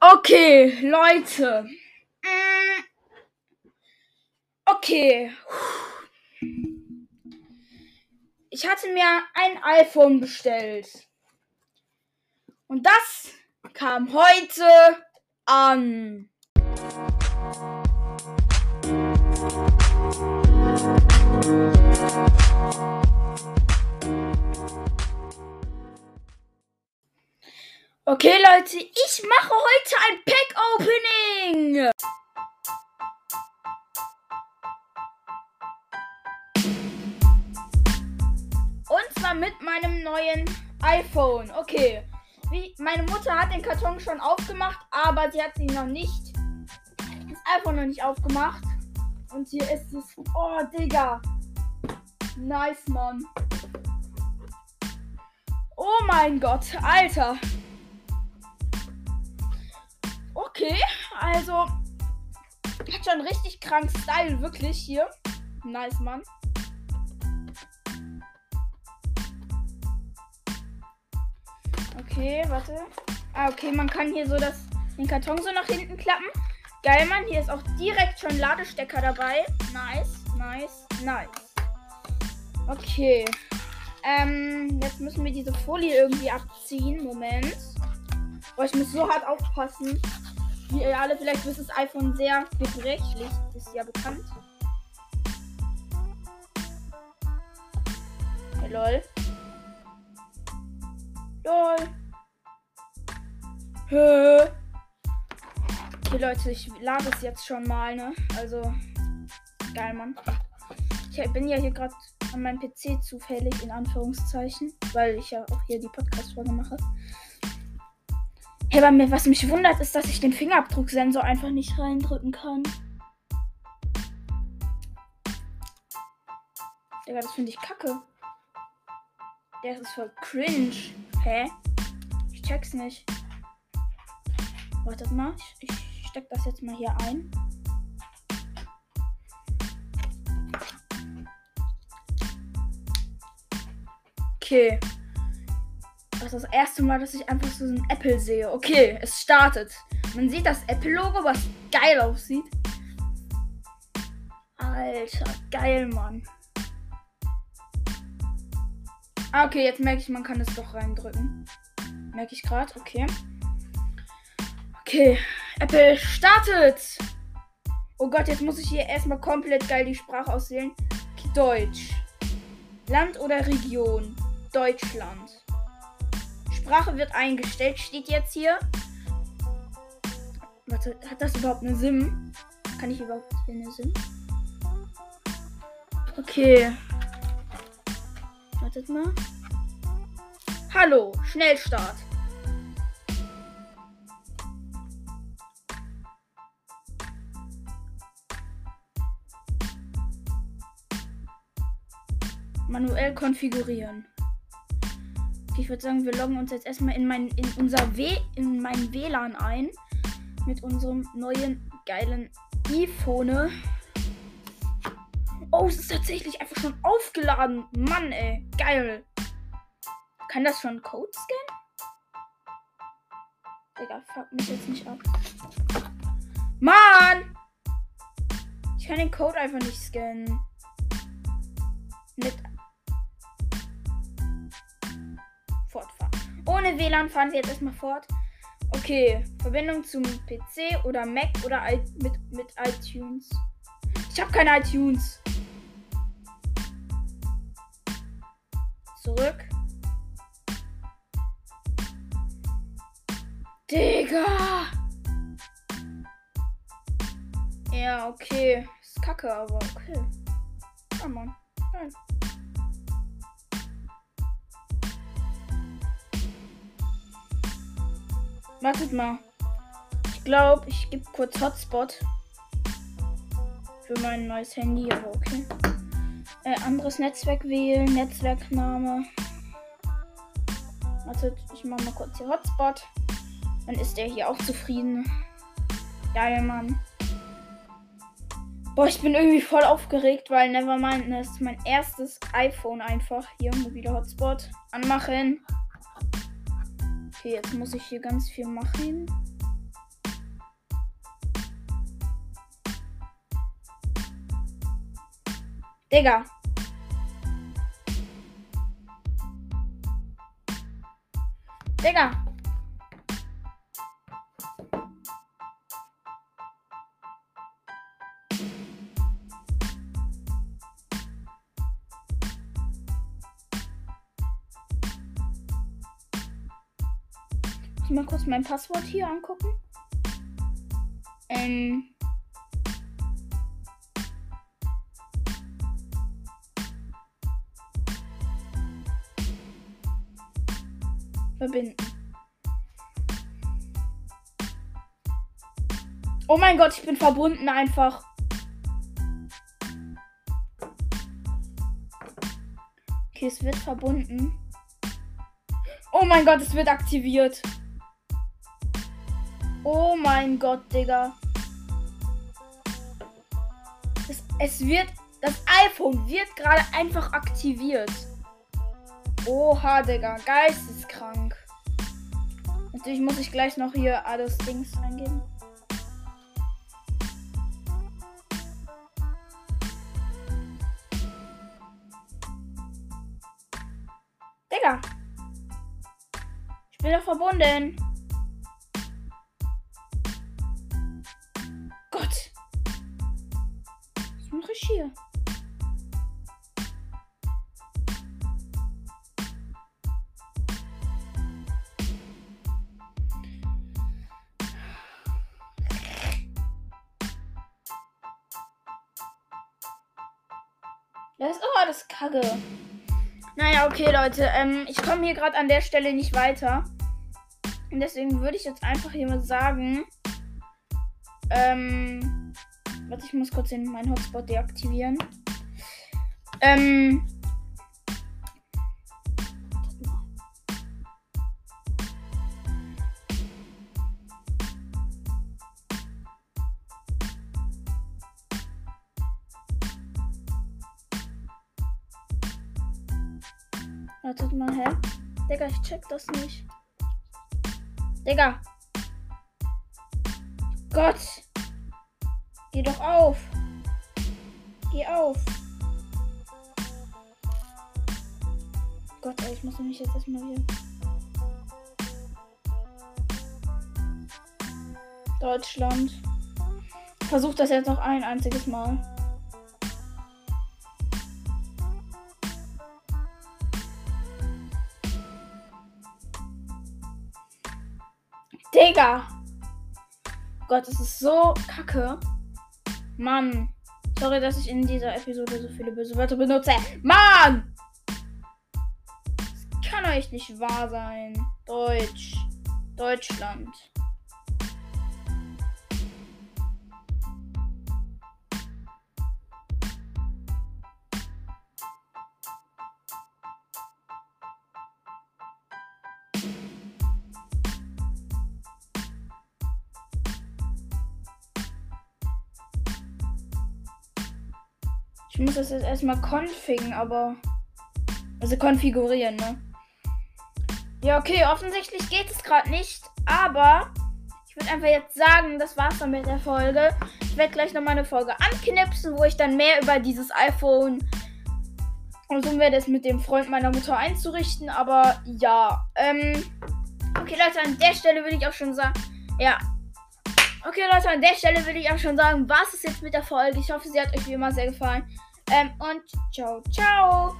Okay, Leute. Okay. Ich hatte mir ein iPhone bestellt. Und das kam heute an. Okay, Leute, ich mache heute ein Pack-Opening. Und zwar mit meinem neuen iPhone. Okay. Wie, meine Mutter hat den Karton schon aufgemacht, aber sie hat sie noch nicht. Das iPhone noch nicht aufgemacht. Und hier ist es. Oh, Digga. Nice, Mann. Oh mein Gott, Alter. Okay, also hat schon richtig krank Style, wirklich hier. Nice, Mann. Okay, warte. Ah, okay, man kann hier so das, den Karton so nach hinten klappen. Geil, Mann. Hier ist auch direkt schon Ladestecker dabei. Nice, nice, nice. Okay. Ähm, jetzt müssen wir diese Folie irgendwie abziehen. Moment. Boah, ich muss so hart aufpassen. Wie ihr alle vielleicht wisst, ist das iPhone sehr gebrechlich. Ist ja bekannt. Hey, lol. Lol. Hä? Okay, Leute, ich lade es jetzt schon mal, ne? Also, geil, Mann. Ich bin ja hier gerade an meinem PC zufällig, in Anführungszeichen, weil ich ja auch hier die Podcast-Folge mache. Hey, bei mir, was mich wundert, ist, dass ich den Fingerabdrucksensor einfach nicht reindrücken kann. Digga, das finde ich kacke. Der ist voll cringe. Hä? Ich check's nicht. Wartet mal. Ich, ich steck das jetzt mal hier ein. Okay. Das ist das erste Mal, dass ich einfach so ein Apple sehe. Okay, es startet. Man sieht das Apple-Logo, was geil aussieht. Alter, geil, Mann. Ah, okay, jetzt merke ich, man kann es doch reindrücken. Merke ich gerade, okay. Okay, Apple startet. Oh Gott, jetzt muss ich hier erstmal komplett geil die Sprache auswählen. Deutsch. Land oder Region? Deutschland. Sprache wird eingestellt, steht jetzt hier. Warte, hat das überhaupt eine SIM? Kann ich überhaupt hier eine SIM? Okay. Wartet mal. Hallo, Schnellstart. Manuell konfigurieren. Ich würde sagen, wir loggen uns jetzt erstmal in mein in unser W in mein WLAN ein mit unserem neuen geilen iPhone. Oh, es ist tatsächlich einfach schon aufgeladen. Mann, ey. Geil. Kann das schon Code scannen? Digga, fuck mich jetzt nicht ab. Mann! Ich kann den Code einfach nicht scannen. Ohne WLAN fahren wir jetzt erstmal fort. Okay, Verbindung zum PC oder Mac oder I mit, mit iTunes. Ich habe keine iTunes. Zurück. Digga! Ja, okay. Ist kacke, aber okay. Ah, Mann. Nein. Wartet mal. Ich glaube, ich gebe kurz Hotspot. Für mein neues Handy, aber okay. Äh, anderes Netzwerk wählen, Netzwerkname. Wartet, ich mache mal kurz hier Hotspot. Dann ist der hier auch zufrieden. Geil, Mann. Boah, ich bin irgendwie voll aufgeregt, weil Nevermind das ist mein erstes iPhone einfach. Hier, mobile Hotspot. Anmachen. Okay, jetzt muss ich hier ganz viel machen. Digga. Digga. Ich mal kurz mein Passwort hier angucken. Ähm. Verbinden. Oh mein Gott, ich bin verbunden einfach. Okay, es wird verbunden. Oh mein Gott, es wird aktiviert. Oh mein Gott, Digga. Es, es wird. Das iPhone wird gerade einfach aktiviert. Oha, Digga. Geisteskrank. Natürlich muss ich gleich noch hier alles Dings eingeben. Digga. Ich bin doch verbunden. Das ist das ist kacke. Naja, okay, Leute. Ähm, ich komme hier gerade an der Stelle nicht weiter. Und deswegen würde ich jetzt einfach hier mal sagen. Ähm. Warte, ich muss kurz meinen Hotspot deaktivieren. Ähm. Wartet mal, hä? Digga, ich check das nicht. Digga. Gott. Geh doch auf. Geh auf. Gott, ey, ich muss mich jetzt erstmal hier. Deutschland. Versuch das jetzt noch ein einziges Mal. Digga! Gott, das ist so kacke. Mann. Sorry, dass ich in dieser Episode so viele böse Wörter benutze. Mann! Das kann euch nicht wahr sein. Deutsch. Deutschland. Ich muss das jetzt erstmal configen, aber. Also konfigurieren, ne? Ja, okay, offensichtlich geht es gerade nicht, aber ich würde einfach jetzt sagen, das war's dann mit der Folge. Ich werde gleich nochmal eine Folge anknipsen, wo ich dann mehr über dieses iPhone versuchen werde, es mit dem Freund meiner Mutter einzurichten. Aber ja, ähm. Okay, Leute, an der Stelle würde ich auch schon sagen. Ja. Okay, Leute, an der Stelle würde ich auch schon sagen, was ist jetzt mit der Folge? Ich hoffe, sie hat euch wie immer sehr gefallen. Ähm, und ciao, ciao.